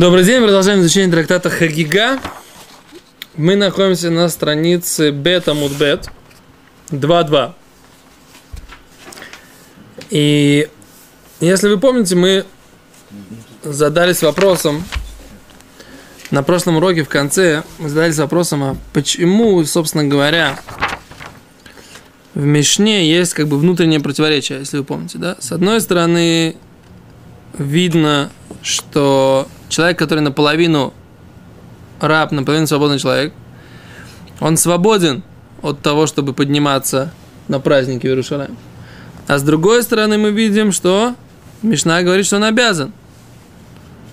Добрый день, продолжаем изучение трактата Хагига. Мы находимся на странице Бета Мудбет 2.2. И если вы помните, мы задались вопросом на прошлом уроке в конце, мы задались вопросом, а почему, собственно говоря, в Мишне есть как бы внутреннее противоречие, если вы помните, да? С одной стороны, видно, что человек, который наполовину раб, наполовину свободный человек, он свободен от того, чтобы подниматься на праздники в Иерусалим. А с другой стороны мы видим, что Мишна говорит, что он обязан.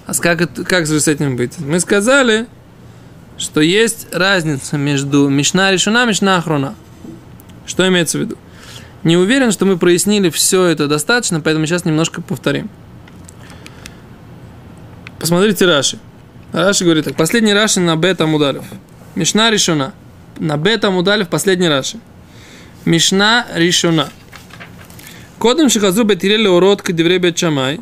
А как, как же с этим быть? Мы сказали, что есть разница между Мишна решена и Мишна Ахрона. Что имеется в виду? Не уверен, что мы прояснили все это достаточно, поэтому сейчас немножко повторим. Посмотрите Раши. Раши говорит так. Последний Раши на бета мудалев. Мишна решена. На бета мудалев последний Раши. Мишна решена. Кодом шихазу бетилель урод к бет шамай.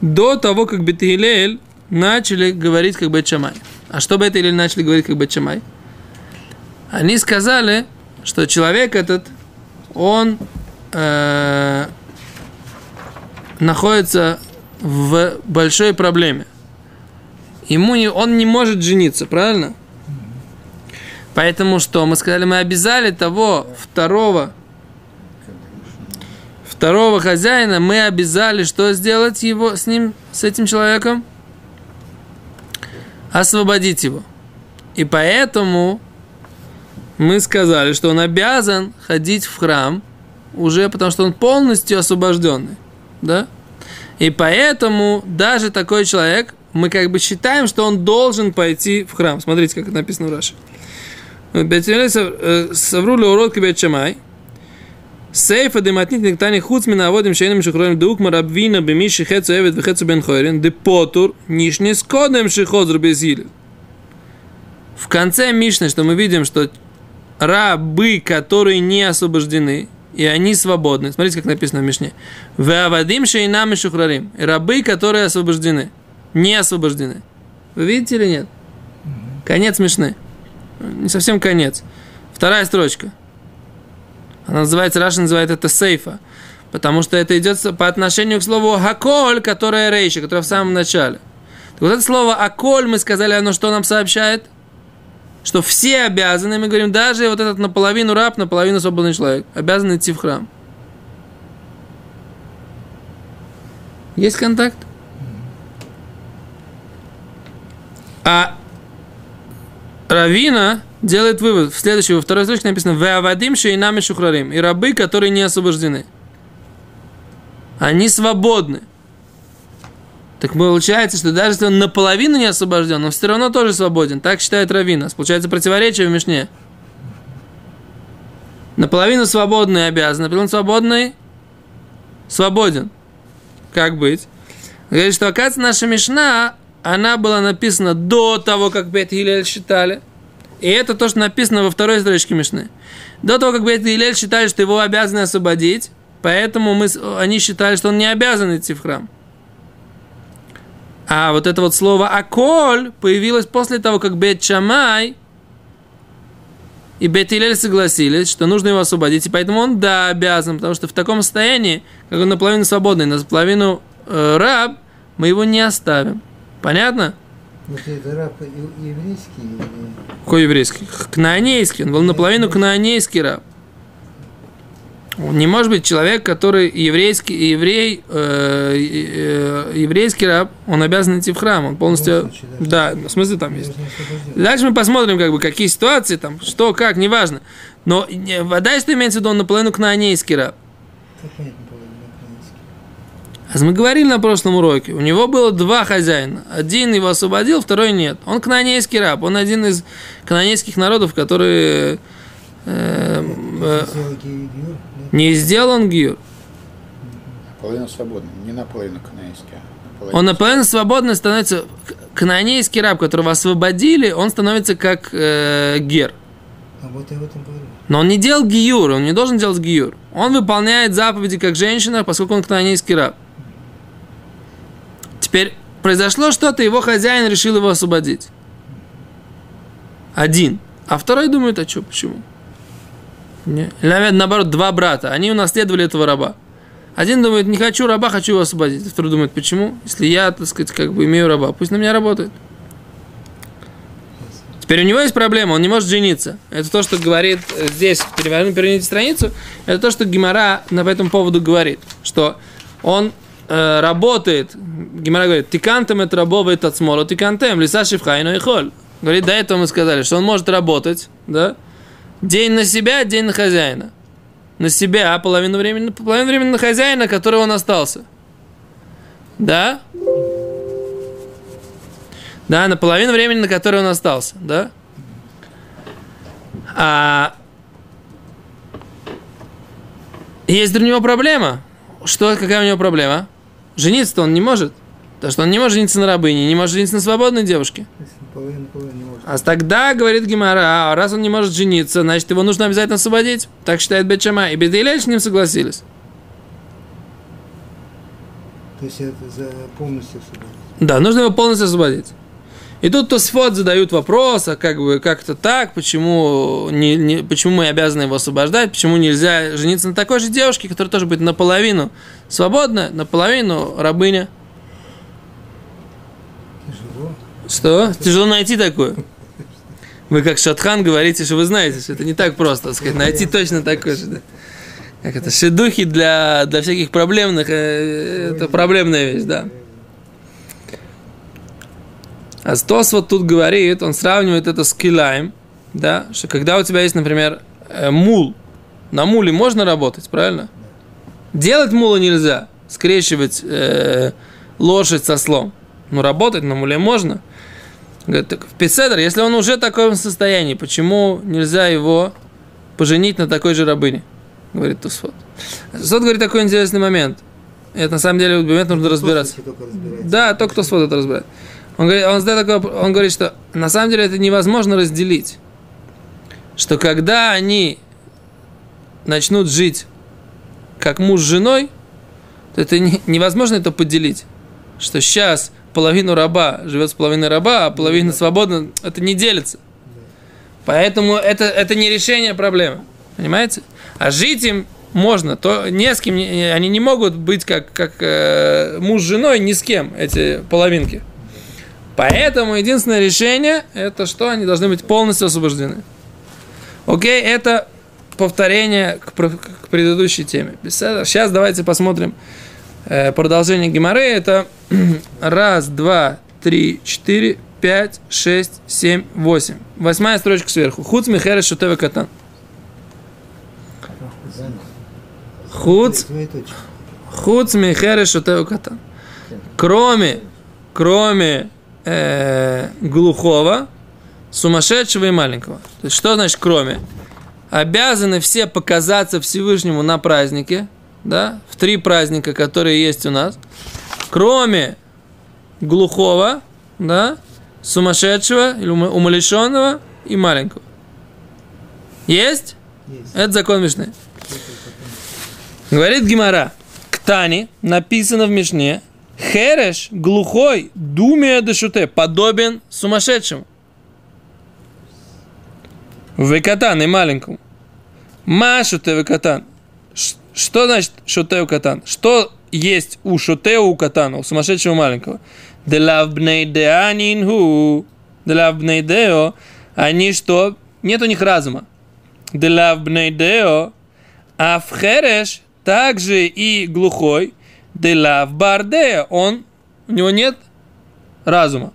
До того, как бетилель начали говорить как бет шамай. А что бетилель начали говорить как бет шамай? Они сказали, что человек этот, он э, находится в большой проблеме. Ему не, он не может жениться, правильно? Поэтому что? Мы сказали, мы обязали того второго, второго хозяина, мы обязали что сделать его с ним, с этим человеком? Освободить его. И поэтому мы сказали, что он обязан ходить в храм уже потому, что он полностью освобожденный. Да? И поэтому даже такой человек, мы как бы считаем, что он должен пойти в храм. Смотрите, как это написано в Раше. Э, Саврули урод кибет чамай. Сейфа дематнит нектани хуц мина аводим шейным шихроем дук марабвина беми шихецу эвет вехецу бен хойрен де потур нишне скодем шихозру безиль. В конце Мишны, что мы видим, что рабы, которые не освобождены, и они свободны. Смотрите, как написано в Мишне. Веавадим шейнам и шухрарим. Рабы, которые освобождены. Не освобождены. Вы видите или нет? Конец Мишны. Не совсем конец. Вторая строчка. Она называется, Раша называет это сейфа. Потому что это идет по отношению к слову «хаколь», которое рейша, которое в самом начале. Так вот это слово «аколь» мы сказали, оно что нам сообщает? Что все обязаны, мы говорим, даже вот этот наполовину раб, наполовину свободный человек, обязан идти в храм. Есть контакт? А Равина делает вывод. В следующей, во второй строчке написано «Веавадим шейнами шухрарим» и рабы, которые не освобождены. Они свободны. Так получается, что даже если он наполовину не освобожден, он все равно тоже свободен. Так считает Равина. Получается противоречие в Мишне. Наполовину свободный обязан, наполовину свободный свободен. Как быть? Говорит, что, оказывается, наша Мишна, она была написана до того, как Бет Гилель считали. И это то, что написано во второй строчке Мишны. До того, как Бет Гилель считали, что его обязаны освободить, поэтому мы, они считали, что он не обязан идти в храм. А вот это вот слово «аколь» появилось после того, как Бет Шамай и Бет Илель согласились, что нужно его освободить, и поэтому он, да, обязан, потому что в таком состоянии, как он наполовину свободный, наполовину э, раб, мы его не оставим. Понятно? Вот это раб еврейский или... Какой еврейский? Кнаанейский. Он был наполовину кнаанейский раб. Не может быть человек, который еврейский, еврей, э, э, еврейский раб, он обязан идти в храм, он полностью, случае, да. да, в смысле там есть. Дальше мы посмотрим, как бы, какие ситуации там, что, как, неважно. Но вода, что имеется в виду, он наполовину кнаанейский раб. А мы говорили на прошлом уроке, у него было два хозяина. Один его освободил, второй нет. Он кнаанейский раб, он один из кнаанейских народов, которые э, э, не сделан гиюр. Наполовину свободный, не наполовину канонейский. А наполовину он наполовину свободный становится... Канонейский раб, которого освободили, он становится как э, гер. А вот я об этом говорю. Но он не делал гиюр, он не должен делать гиюр. Он выполняет заповеди как женщина, поскольку он канонейский раб. Теперь произошло что-то, его хозяин решил его освободить. Один. А второй думает, а что, почему? Наверное, наоборот, два брата. Они унаследовали этого раба. Один думает, не хочу раба, хочу его освободить. Второй думает, почему? Если я, так сказать, как бы имею раба, пусть на меня работает. Теперь у него есть проблема, он не может жениться. Это то, что говорит э, здесь, переверните, переверните страницу, это то, что Гимара по этому поводу говорит, что он э, работает, Гимара говорит, тикантем это рабовый от смола, тикантем, лиса шифхайну и холь. Говорит, до этого мы сказали, что он может работать, да, день на себя, день на хозяина. На себя, а половину времени, половину времени на хозяина, который он остался. Да? Да, на половину времени, на которое он остался, да? А есть у него проблема. Что, какая у него проблема? Жениться-то он не может. То, что он не может жениться на рабыне, не может жениться на свободной девушке. Половина, половина не может. А тогда, говорит Гимара, а раз он не может жениться, значит, его нужно обязательно освободить. Так считает Бечама. И Бедилель с ним согласились. То есть это за полностью освободить. Да, нужно его полностью освободить. И тут Тосфот задают вопрос, а как бы как это так, почему, не, не, почему мы обязаны его освобождать, почему нельзя жениться на такой же девушке, которая тоже будет наполовину свободна, наполовину рабыня. Тяжело. Что? Тяжело найти такую. Вы как Шатхан говорите, что вы знаете, что это не так просто, так сказать, найти точно такой же. Да? Как это, шедухи для, для всяких проблемных, э, это проблемная вещь, да. А Стос вот тут говорит, он сравнивает это с килаем, да, что когда у тебя есть, например, э, мул, на муле можно работать, правильно? Делать мула нельзя, скрещивать э, лошадь со слом. Но работать на муле можно. Говорит, так в Песедр, если он уже в таком состоянии, почему нельзя его поженить на такой же рабыне? Говорит Тусфот. Тусфот говорит такой интересный момент. Это на самом деле момент нужно разбираться. Только. Да, только Тосфот это разбирает. Он говорит, он, задает такой, он говорит, что на самом деле это невозможно разделить. Что когда они начнут жить как муж с женой, то это не- невозможно это поделить. Что сейчас половину раба живет с половиной раба, а половина свободна, это не делится. Поэтому это, это не решение проблемы. Понимаете? А жить им можно, то не с кем, они не могут быть как, как э, муж с женой ни с кем, эти половинки. Поэтому единственное решение, это что они должны быть полностью освобождены. Окей, это повторение к, к предыдущей теме. Сейчас давайте посмотрим э, продолжение Гимары. Это раз, два, три, четыре, пять, шесть, семь, восемь. Восьмая строчка сверху. Хуц Михера Шутева Катан. Хуц. Хуц Михера Шутева Катан. Кроме, кроме э, глухого, сумасшедшего и маленького. То есть, что значит кроме? Обязаны все показаться Всевышнему на празднике, да, в три праздника, которые есть у нас, кроме глухого, да, сумасшедшего или ума- умалишенного и маленького. Есть? Есть. Это закон Мишны. Говорит Гимара, к Тане написано в Мишне, Хереш, глухой, думия дешуте, подобен сумасшедшему. Векатан и маленькому. Ма шуте векатан. Что значит шуте у катан? Что есть у шуте у катана, у сумасшедшего маленького? Делав бней деанинху. Делав бней део. Они что? Нет у них разума. Делав бней део. А в хереш также и глухой. Делав бардео. Он, у него нет разума.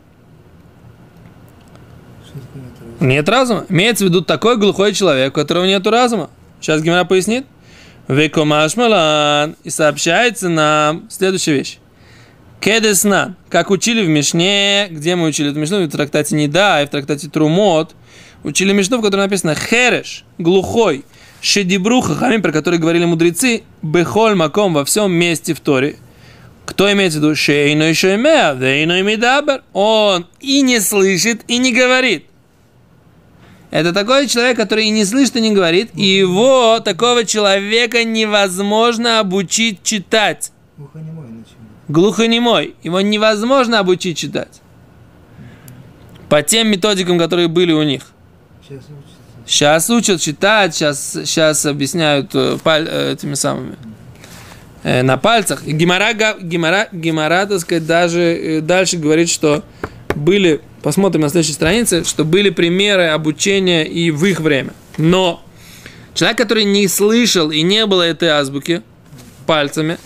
Нет разума. Имеется в виду такой глухой человек, у которого нет разума. Сейчас Гимара пояснит. Векомаш малан. И сообщается нам следующая вещь. Кедесна, как учили в Мишне, где мы учили эту Мишну, в трактате Неда и в трактате Трумот, учили Мишну, в которой написано Хереш, глухой, Шедибру Хахамим, про который говорили мудрецы, Бехоль Маком во всем месте в Торе. Кто имеется в виду? Шейно и шеймеа, вейно и мидабер. Он и не слышит, и не говорит. Это такой человек, который и не слышит, и не говорит. И его, такого человека, невозможно обучить читать. Глухонемой начинает. глухонемой. Его невозможно обучить читать. По тем методикам, которые были у них. Сейчас учится. Сейчас учат читать, сейчас, сейчас объясняют э, паль- э, этими самыми э, на пальцах. И Гимара, Гимара, Гимара, так сказать, даже э, дальше говорит, что были, посмотрим на следующей странице, что были примеры обучения и в их время. Но человек, который не слышал и не было этой азбуки пальцами,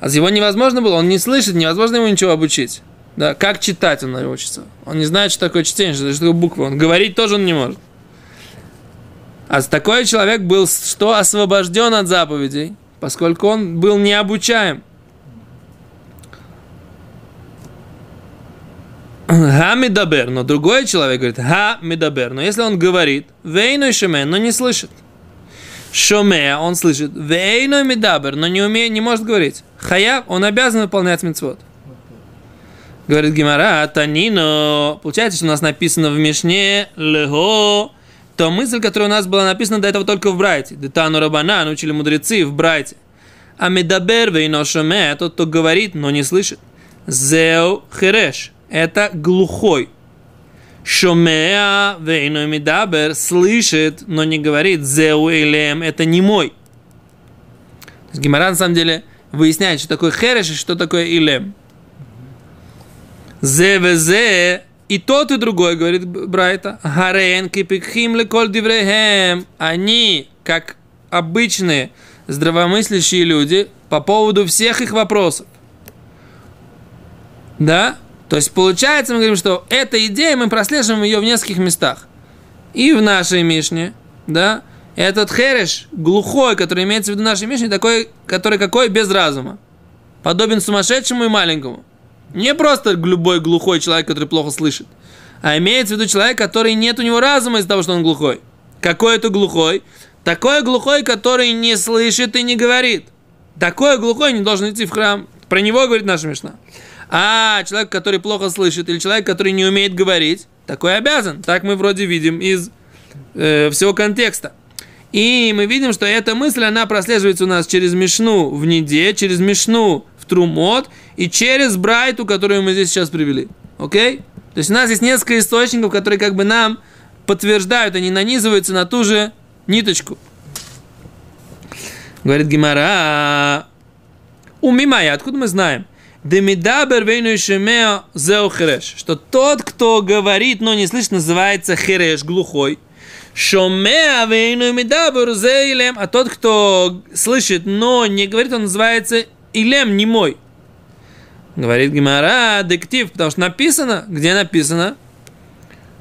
а его невозможно было, он не слышит, невозможно ему ничего обучить. Да, как читать он научится. Он не знает, что такое чтение, что такое буквы. Он говорить тоже он не может. А такой человек был что освобожден от заповедей, поскольку он был необучаем. המדבר, но другой человек говорит המדבר, но если он говорит ואינו שומע, но не слышит. שומע, он слышит ואינו מדבר, но не умеет, не может говорить. Хая, он обязан выполнять мицвот. Говорит Гемара, תנינא. Получается, что у нас написано в Мишне Лего. То мысль, которая у нас была написана до этого только в Брайте. דתנו רבנן, учили мудрецы в Брайте. המדבר ואינו שומע, тот, кто говорит, но не слышит. זהו חרש. Это глухой. שומע ואינו מדבר слышит, но не говорит. זהו אלם. Это немой. Гимара на самом деле выясняет, что такое хереш и что такое илем. ЗВЗ и тот, и другой, говорит Брайта. Гарен кипикхим леколь диврехем. Они, как обычные здравомыслящие люди, по поводу всех их вопросов. Да? То есть, получается, мы говорим, что эта идея, мы прослеживаем ее в нескольких местах. И в нашей Мишне, да, этот хереш, глухой, который имеется в виду нашей Мишне, такой, который какой без разума. Подобен сумасшедшему и маленькому. Не просто любой глухой человек, который плохо слышит, а имеется в виду человек, который нет у него разума из-за того, что он глухой. Какой это глухой? Такой глухой, который не слышит и не говорит. Такой глухой не должен идти в храм. Про него говорит наша Мишна. А человек, который плохо слышит, или человек, который не умеет говорить, такой обязан. Так мы вроде видим из э, всего контекста. И мы видим, что эта мысль, она прослеживается у нас через Мишну в Неде, через Мишну в Трумот и через Брайту, которую мы здесь сейчас привели. Окей? То есть у нас есть несколько источников, которые как бы нам подтверждают, они нанизываются на ту же ниточку. Говорит Гимара, умимая, откуда мы знаем? Демидабер вейну шемео зео хереш. Что тот, кто говорит, но не слышит, называется хереш, глухой. Шомеа вейну мидабер зе илем. А тот, кто слышит, но не говорит, он называется илем, не мой. Говорит Гимара, дектив, потому что написано, где написано?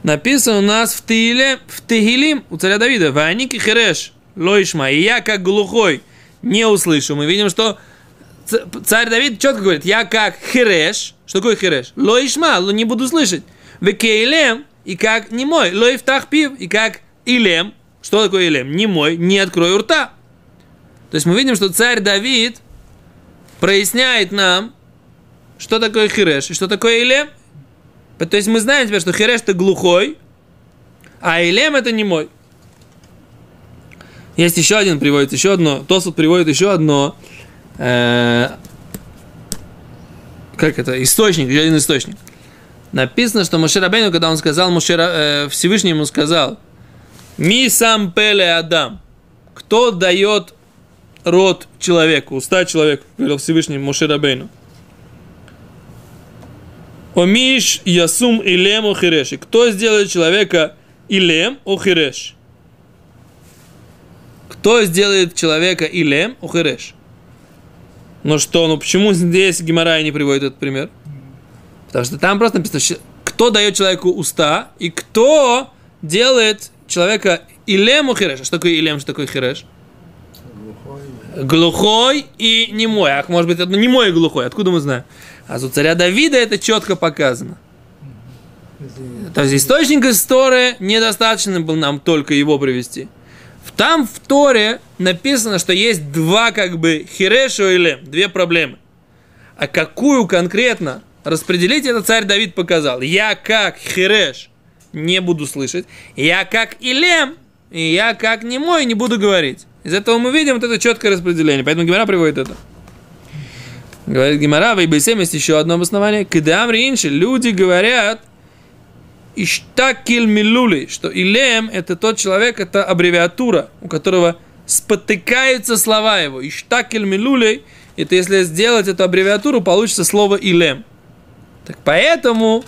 Написано у нас в Тиле, в Тегилим у царя Давида. Ваники хереш, лоишма. И я как глухой не услышу. Мы видим, что царь Давид четко говорит, я как хереш. Что такое хереш? Лоишма, не буду слышать. Векейлем, и как не мой. Лоифтах пив, и как илем. Что такое илем? Не мой, не открою рта. То есть мы видим, что царь Давид проясняет нам, что такое хереш и что такое илем. То есть мы знаем теперь, что хереш это глухой, а илем это не мой. Есть еще один, приводит еще одно. Тосут приводит еще одно. Э, как это? Источник, еще один источник. Написано, что Моше Рабейну, когда он сказал, Моше, э, Всевышний ему сказал, Ми сам пеле Адам. Кто дает рот человеку, уста человеку, говорил Всевышний Моше Рабейну. Омиш ясум илем охиреш. И Кто сделает человека илем охиреш? Кто сделает человека илем охиреш? Ну что, ну почему здесь Гимарай не приводит этот пример? Потому что там просто написано, кто дает человеку уста и кто делает человека илем охиреш. А что такое илем, что такое хиреш? Глухой. глухой и немой. Ах, может быть, это немой и глухой. Откуда мы знаем? А у царя Давида это четко показано. То есть источник из Торы недостаточно был нам только его привести. Там в Торе написано, что есть два как бы хирешу или две проблемы. А какую конкретно распределить, это царь Давид показал. Я как хиреш не буду слышать. Я как илем, и я как немой не буду говорить. Из этого мы видим вот это четкое распределение. Поэтому Гимара приводит это. Говорит Гимара, в Ибисем есть еще одно обоснование. Кедам ринши, люди говорят, Иштакиль Милули, что Илем – это тот человек, это аббревиатура, у которого спотыкаются слова его. Иштакиль Милули – это если сделать эту аббревиатуру, получится слово Илем. Так поэтому,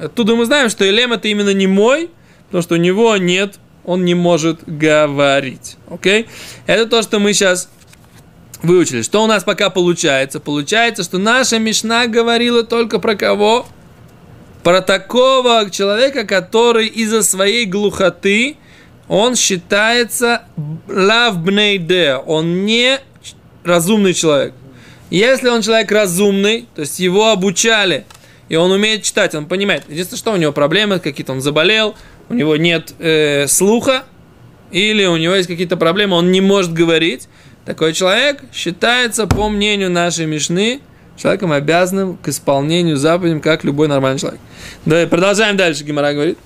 оттуда мы знаем, что Илем – это именно не мой, потому что у него нет, он не может говорить. Окей? Это то, что мы сейчас выучили. Что у нас пока получается? Получается, что наша Мишна говорила только про кого? Про такого человека, который из-за своей глухоты, он считается лавбнейде, он не разумный человек. Если он человек разумный, то есть его обучали, и он умеет читать, он понимает. Единственное, что у него проблемы какие-то, он заболел, у него нет э, слуха, или у него есть какие-то проблемы, он не может говорить, такой человек считается, по мнению нашей Мишны, человеком обязанным к исполнению заповедям, как любой нормальный человек. Давай, продолжаем дальше, Гемара говорит.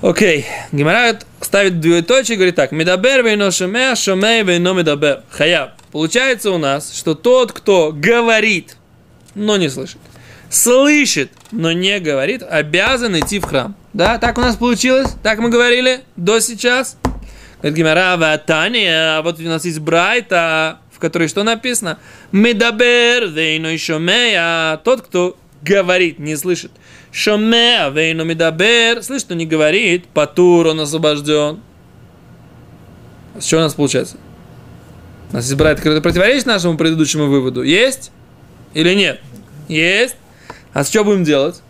Окей, Гемара ставит двоеточие и говорит так. מדבר ואינו שומע, שומע ואינו מדבר. חייב. Получается у нас, что тот, кто говорит, но не слышит, слышит, но не говорит, обязан идти в храм. Да, так у нас получилось? Так мы говорили до сейчас? Говорит Гемара, והתניא, вот у нас есть Брайта, которой что написано? מדבר, ואינו שומע, тот, кто говорит, не слышит. שומע, ואינו מדבר, слышит, но не говорит, פטור, он освобожден. С чего у нас получается? У нас есть Брайта, который противоречит нашему предыдущему выводу. Есть или нет? Есть. А с чего будем делать?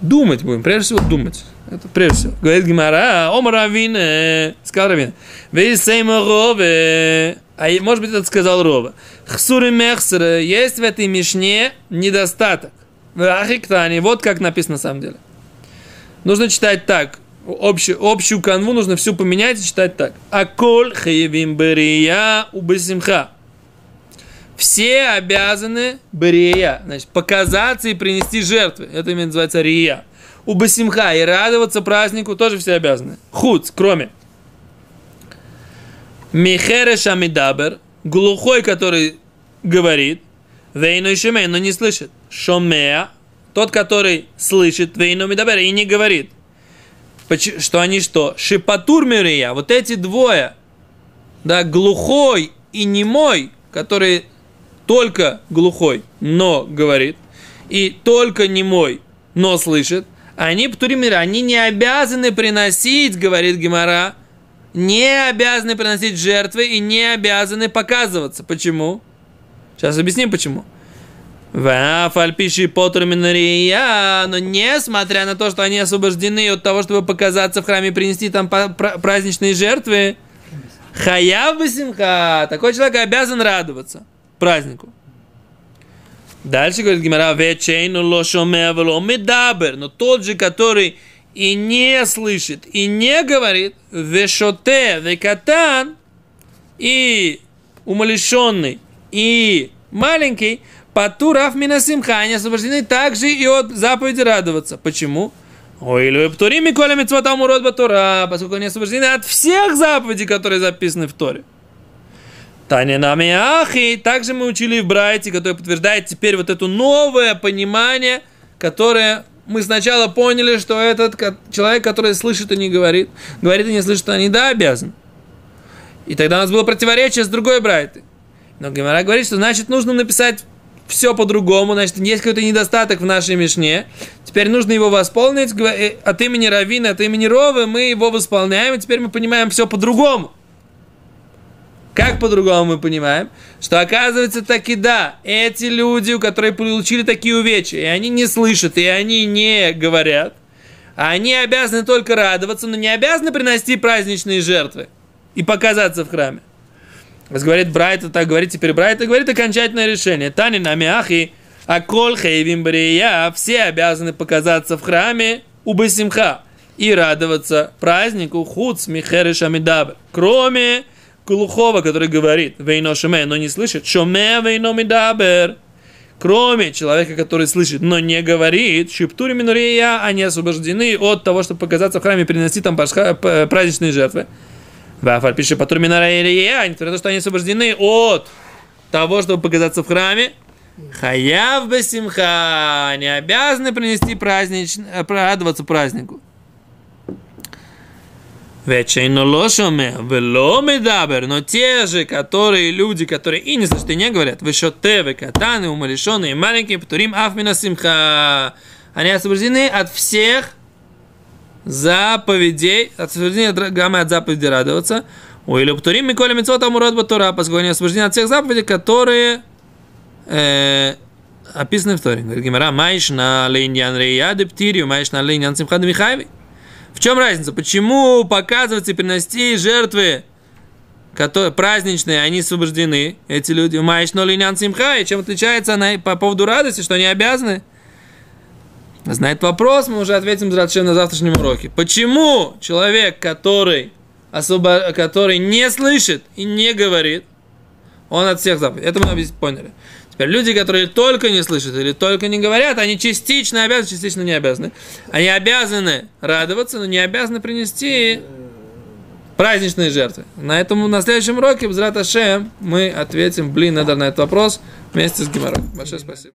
Думать будем, прежде всего думать. Это прежде всего. Говорит Гемара, אמר רבינא, сказал Равина. Вейсейма рове. А может быть, это сказал Рова. Хсуры мехсера. Есть в этой мишне недостаток. В Ахиктане. Вот как написано на самом деле. Нужно читать так. Общую, общую канву нужно всю поменять и читать так. Аколь хаевим берия убесимха. Все обязаны берия, значит, показаться и принести жертвы. Это именно называется рия Басимха и радоваться празднику тоже все обязаны. Худ, кроме Михере Шамидабер, глухой, который говорит, Вейну и Шемей, но не слышит. Шомея, тот, который слышит, Вейну Мидабер, и не говорит. Что они что? Шипатур Мирия, вот эти двое, да, глухой и немой, который только глухой, но говорит, и только немой, но слышит, они птуримира, они не обязаны приносить, говорит Гемора, не обязаны приносить жертвы и не обязаны показываться. Почему? Сейчас объясним почему. Вафальпиши потурминария, но несмотря на то, что они освобождены от того, чтобы показаться в храме и принести там праздничные жертвы, хаяв басимха, такой человек обязан радоваться празднику. Дальше говорит Гимара, вечейну лошомеа вело медабер, но тот же, который и не слышит, и не говорит, вешоте, векатан, и умалишенный, и маленький, патурав минасимха, они освобождены также и от заповеди радоваться. Почему? Ой, или птурими коля митцвотам урод батура, поскольку они освобождены от всех заповедей, которые записаны в Торе. Таня нами ахи. Также мы учили в Брайте, который подтверждает теперь вот это новое понимание, которое мы сначала поняли, что этот человек, который слышит и не говорит, говорит и не слышит, он не да, обязан. И тогда у нас было противоречие с другой Брайтой. Но Гемора говорит, что значит нужно написать все по-другому, значит, есть какой-то недостаток в нашей Мишне. Теперь нужно его восполнить. Э, от имени Равина, от имени Ровы мы его восполняем, и теперь мы понимаем все по-другому. Как по-другому мы понимаем? Что оказывается таки да, эти люди, у которых получили такие увечья, и они не слышат, и они не говорят, они обязаны только радоваться, но не обязаны приносить праздничные жертвы и показаться в храме. Раз говорит Брайта, так говорит теперь Брайта, говорит окончательное решение. Тани на мяхи, а кол хейвим все обязаны показаться в храме у Басимха и радоваться празднику худ михеры шамидаб, кроме глухого, который говорит «Вейно шуме», но не слышит «Шуме вейно мидабер». Кроме человека, который слышит, но не говорит, шиптури минурия, они освобождены от того, чтобы показаться в храме и принести там праздничные жертвы. Вафаль пишет по турминария, несмотря на то, что они освобождены от того, чтобы показаться в храме, хаяв бесимха, они обязаны принести празднич, э, радоваться празднику. Вечейно лошоме, вело медабер, но те же, которые люди, которые и не слышат, и не говорят, вешотевы, катаны, умалишенные, маленькие, птурим афмина симха, они освобождены от всех заповедей, освобождены от заповедей радоваться, у или птурим миколи митцот амурот батура, поскольку они освобождены от всех заповедей, которые э, описаны в Торе. Говорит Гимара, маиш на лейньян рейяды птирию, маиш на лейньян симхады михайви. В чем разница? Почему показывать и принести жертвы которые, праздничные, они освобождены, эти люди, маиш но линян симха, и чем отличается она по поводу радости, что они обязаны? Знает вопрос, мы уже ответим на завтрашнем уроке. Почему человек, который, особо, который не слышит и не говорит, он от всех заповедей. Это мы поняли. Теперь люди, которые только не слышат или только не говорят, они частично обязаны, частично не обязаны. Они обязаны радоваться, но не обязаны принести праздничные жертвы. На этом на следующем уроке, Бзрат Ашем, мы ответим, блин, надо на этот вопрос вместе с Гимаром. Большое спасибо.